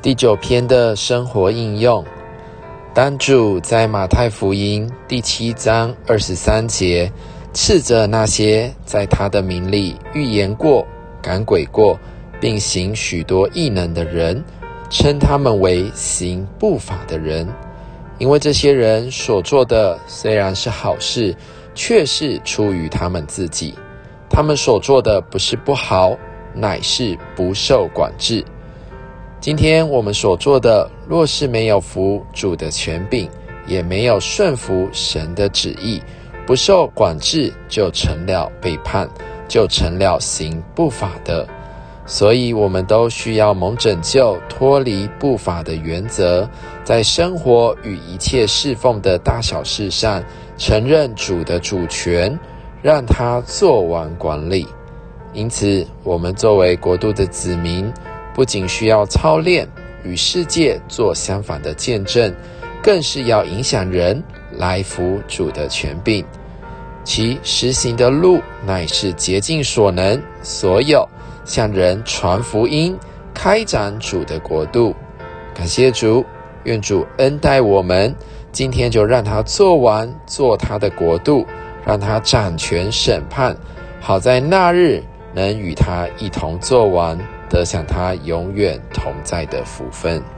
第九篇的生活应用，当主在马太福音第七章二十三节斥责那些在他的名里预言过、赶鬼过，并行许多异能的人，称他们为行不法的人，因为这些人所做的虽然是好事，却是出于他们自己；他们所做的不是不好，乃是不受管制。今天我们所做的，若是没有服主的权柄，也没有顺服神的旨意，不受管制，就成了背叛，就成了行不法的。所以，我们都需要蒙拯救，脱离不法的原则，在生活与一切侍奉的大小事上，承认主的主权，让他做完管理。因此，我们作为国度的子民。不仅需要操练与世界做相反的见证，更是要影响人来服主的权柄。其实行的路乃是竭尽所能，所有向人传福音，开展主的国度。感谢主，愿主恩待我们。今天就让他做完，做他的国度，让他掌权审判，好在那日能与他一同做完。得享他永远同在的福分。